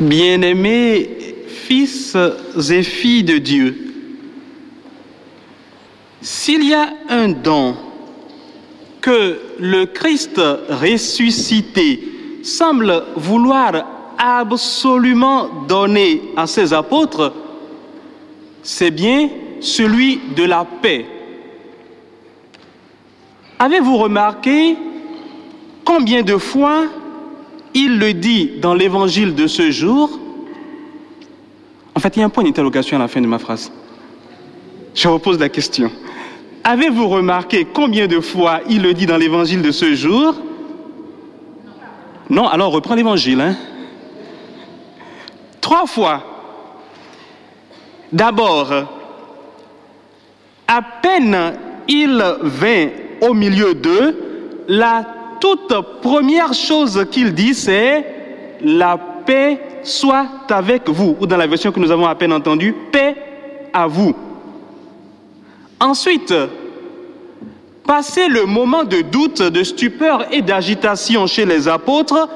Bien-aimés fils et filles de Dieu, s'il y a un don que le Christ ressuscité semble vouloir absolument donner à ses apôtres, c'est bien celui de la paix. Avez-vous remarqué combien de fois il le dit dans l'évangile de ce jour. En fait, il y a un point d'interrogation à la fin de ma phrase. Je repose la question. Avez-vous remarqué combien de fois il le dit dans l'évangile de ce jour? Non, alors reprends l'évangile. Hein. Trois fois. D'abord, à peine il vint au milieu d'eux, la toute première chose qu'il dit, c'est la paix soit avec vous. Ou dans la version que nous avons à peine entendue, paix à vous. Ensuite, passé le moment de doute, de stupeur et d'agitation chez les apôtres,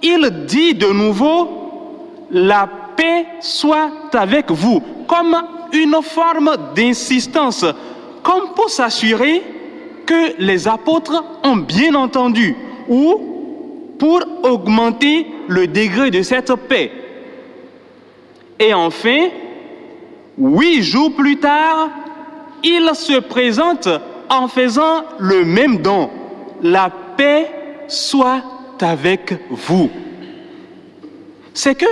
il dit de nouveau, la paix soit avec vous, comme une forme d'insistance, comme pour s'assurer que les apôtres ont bien entendu ou pour augmenter le degré de cette paix. Et enfin, huit jours plus tard, il se présente en faisant le même don. La paix soit avec vous. C'est que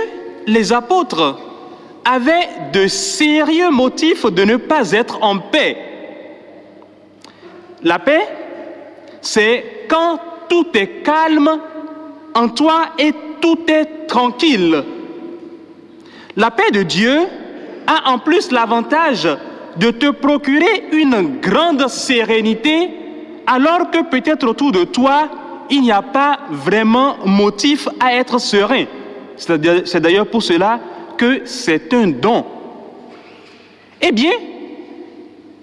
les apôtres avaient de sérieux motifs de ne pas être en paix la paix, c'est quand tout est calme en toi et tout est tranquille. La paix de Dieu a en plus l'avantage de te procurer une grande sérénité alors que peut-être autour de toi, il n'y a pas vraiment motif à être serein. C'est d'ailleurs pour cela que c'est un don. Eh bien,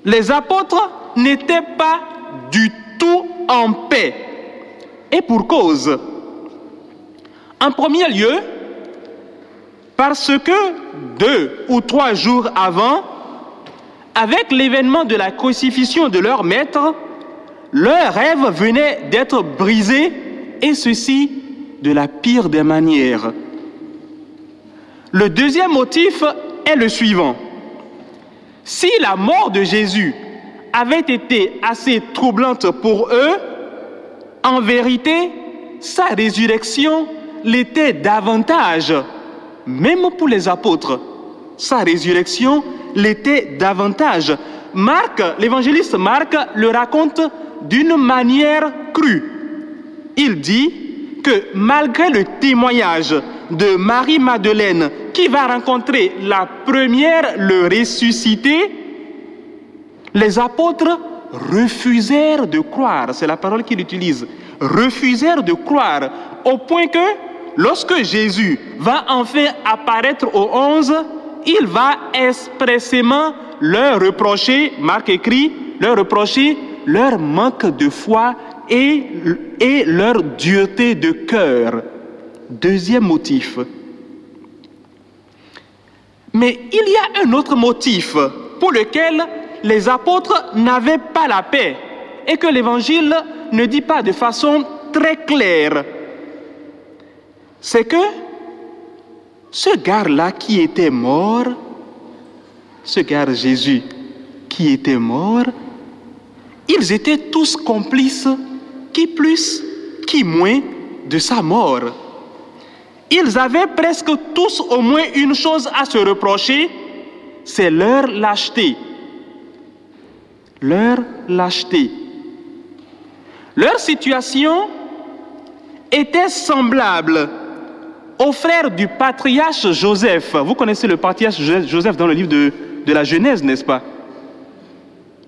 les apôtres n'étaient pas du tout en paix. Et pour cause. En premier lieu, parce que deux ou trois jours avant, avec l'événement de la crucifixion de leur maître, leur rêve venait d'être brisé, et ceci de la pire des manières. Le deuxième motif est le suivant. Si la mort de Jésus avait été assez troublante pour eux, en vérité, sa résurrection l'était davantage, même pour les apôtres. Sa résurrection l'était davantage. Marc, l'évangéliste Marc, le raconte d'une manière crue. Il dit que malgré le témoignage de Marie-Madeleine qui va rencontrer la première le ressuscité, les apôtres refusèrent de croire, c'est la parole qu'il utilise, refusèrent de croire, au point que lorsque Jésus va enfin apparaître aux onze, il va expressément leur reprocher, Marc écrit, leur reprocher leur manque de foi et, et leur dureté de cœur. Deuxième motif. Mais il y a un autre motif pour lequel les apôtres n'avaient pas la paix et que l'Évangile ne dit pas de façon très claire, c'est que ce gars-là qui était mort, ce gars Jésus qui était mort, ils étaient tous complices, qui plus, qui moins, de sa mort. Ils avaient presque tous au moins une chose à se reprocher, c'est leur lâcheté leur lâcheté. Leur situation était semblable aux frères du patriarche Joseph. Vous connaissez le patriarche Joseph dans le livre de, de la Genèse, n'est-ce pas?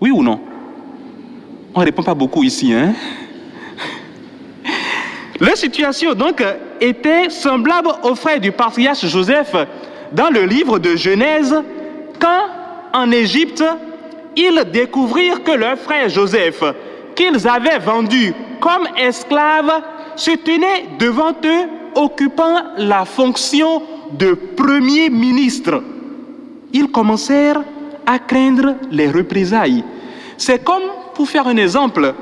Oui ou non? On ne répond pas beaucoup ici, hein? Leur situation donc était semblable aux frères du patriarche Joseph dans le livre de Genèse quand en Égypte ils découvrirent que leur frère Joseph, qu'ils avaient vendu comme esclave, se tenait devant eux occupant la fonction de premiers ministres, ils commencèrent à craindre les représailles. C'est comme, pour faire un exemple,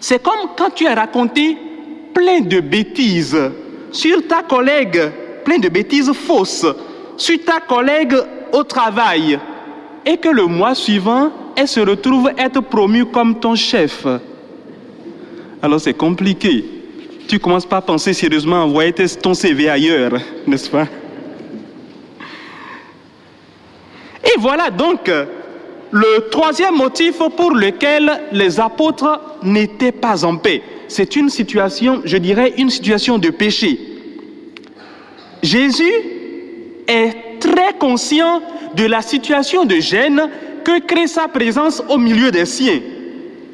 c'est comme quand tu as raconté plein de bêtises sur ta collègue, plein de bêtises fausses, sur ta collègue au travail, et que le mois suivant, elle se retrouve être promue comme ton chef. Alors c'est compliqué. Tu commences pas à penser sérieusement à envoyer ton CV ailleurs, n'est-ce pas? Et voilà donc le troisième motif pour lequel les apôtres n'étaient pas en paix. C'est une situation, je dirais, une situation de péché. Jésus est très conscient de la situation de gêne que crée sa présence au milieu des siens.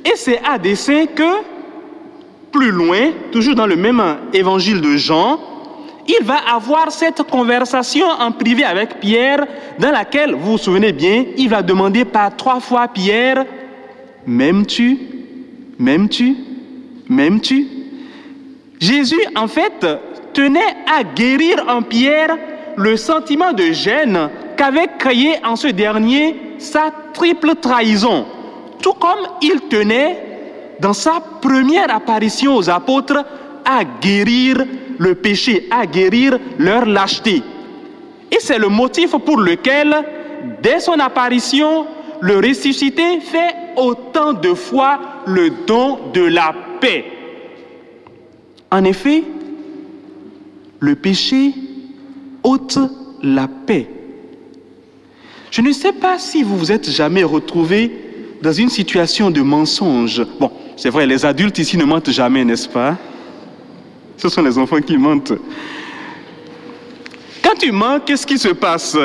Et c'est à dessein que, plus loin, toujours dans le même évangile de Jean, il va avoir cette conversation en privé avec Pierre, dans laquelle, vous vous souvenez bien, il va demander par trois fois Pierre, m'aimes-tu? M'aimes-tu? M'aimes-tu? Jésus, en fait, tenait à guérir en Pierre le sentiment de gêne qu'avait créé en ce dernier sa triple trahison, tout comme il tenait, dans sa première apparition aux apôtres, à guérir le péché, à guérir leur lâcheté. Et c'est le motif pour lequel, dès son apparition, le ressuscité fait autant de fois le don de la paix. En effet, le péché ôte la paix. Je ne sais pas si vous vous êtes jamais retrouvé dans une situation de mensonge. Bon, c'est vrai, les adultes ici ne mentent jamais, n'est-ce pas? Ce sont les enfants qui mentent. Quand tu mens, qu'est-ce qui se passe?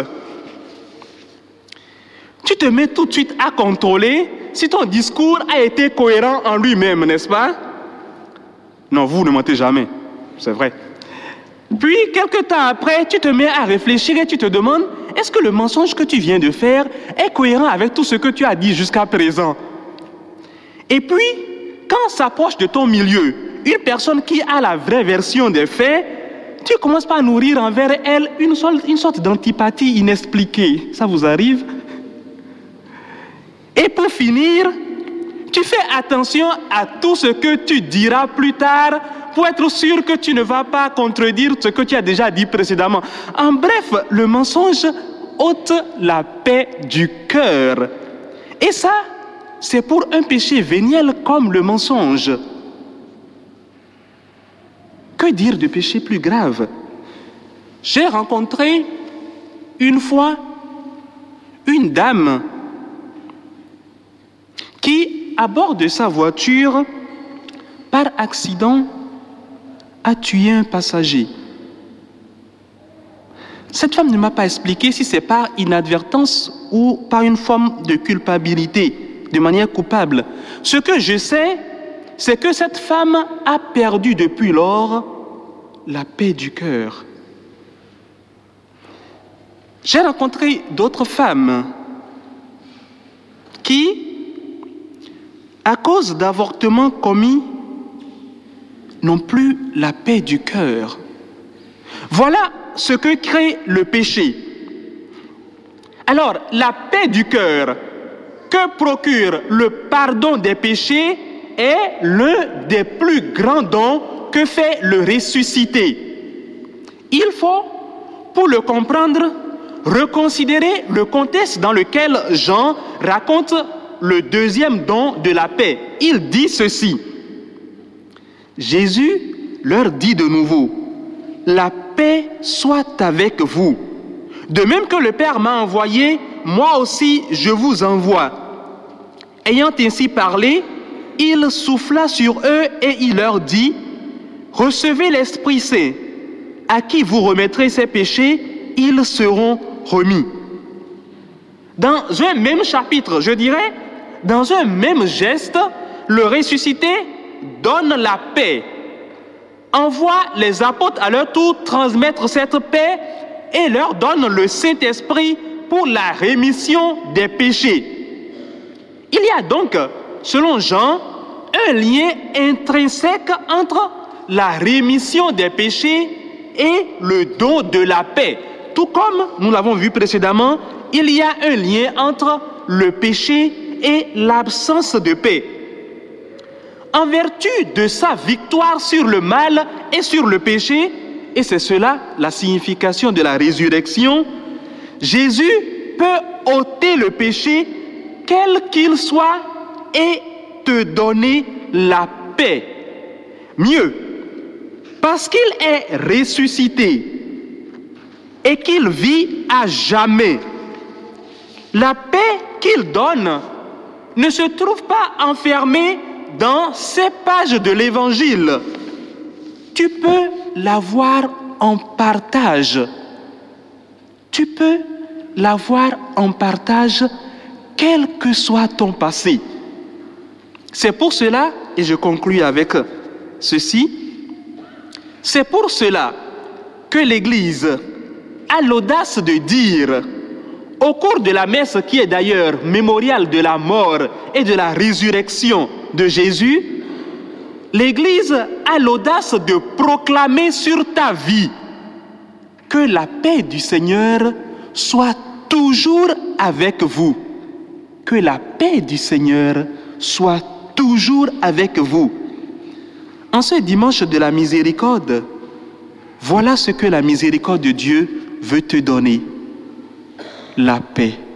Tu te mets tout de suite à contrôler si ton discours a été cohérent en lui-même, n'est-ce pas? Non, vous ne mentez jamais, c'est vrai. Puis, quelque temps après, tu te mets à réfléchir et tu te demandes, est-ce que le mensonge que tu viens de faire est cohérent avec tout ce que tu as dit jusqu'à présent? Et puis, quand s'approche de ton milieu une personne qui a la vraie version des faits, tu commences par nourrir envers elle une une sorte d'antipathie inexpliquée. Ça vous arrive? Et pour finir, tu fais attention à tout ce que tu diras plus tard pour être sûr que tu ne vas pas contredire ce que tu as déjà dit précédemment. En bref, le mensonge ôte la paix du cœur. Et ça, c'est pour un péché véniel comme le mensonge. Que dire de péché plus grave J'ai rencontré une fois une dame qui, à bord de sa voiture, par accident, a tué un passager. Cette femme ne m'a pas expliqué si c'est par inadvertance ou par une forme de culpabilité, de manière coupable. Ce que je sais, c'est que cette femme a perdu depuis lors la paix du cœur. J'ai rencontré d'autres femmes qui, à cause d'avortements commis, n'ont plus la paix du cœur. Voilà ce que crée le péché. Alors, la paix du cœur que procure le pardon des péchés est l'un des plus grands dons que fait le ressuscité. Il faut, pour le comprendre, reconsidérer le contexte dans lequel Jean raconte le deuxième don de la paix. Il dit ceci. Jésus leur dit de nouveau, la paix soit avec vous. De même que le Père m'a envoyé, moi aussi je vous envoie. Ayant ainsi parlé, il souffla sur eux et il leur dit, recevez l'Esprit Saint, à qui vous remettrez ces péchés, ils seront remis. Dans un même chapitre, je dirais, dans un même geste, le ressuscité donne la paix envoie les apôtres à leur tour transmettre cette paix et leur donne le Saint-Esprit pour la rémission des péchés. Il y a donc, selon Jean, un lien intrinsèque entre la rémission des péchés est le don de la paix. Tout comme nous l'avons vu précédemment, il y a un lien entre le péché et l'absence de paix. En vertu de sa victoire sur le mal et sur le péché, et c'est cela la signification de la résurrection, Jésus peut ôter le péché, quel qu'il soit, et te donner la paix. Mieux, parce qu'il est ressuscité et qu'il vit à jamais, la paix qu'il donne ne se trouve pas enfermée dans ces pages de l'Évangile. Tu peux l'avoir en partage. Tu peux l'avoir en partage quel que soit ton passé. C'est pour cela, et je conclus avec ceci, c'est pour cela que l'Église a l'audace de dire, au cours de la messe qui est d'ailleurs mémoriale de la mort et de la résurrection de Jésus, l'Église a l'audace de proclamer sur ta vie que la paix du Seigneur soit toujours avec vous. Que la paix du Seigneur soit toujours avec vous. En ce dimanche de la miséricorde, voilà ce que la miséricorde de Dieu veut te donner. La paix.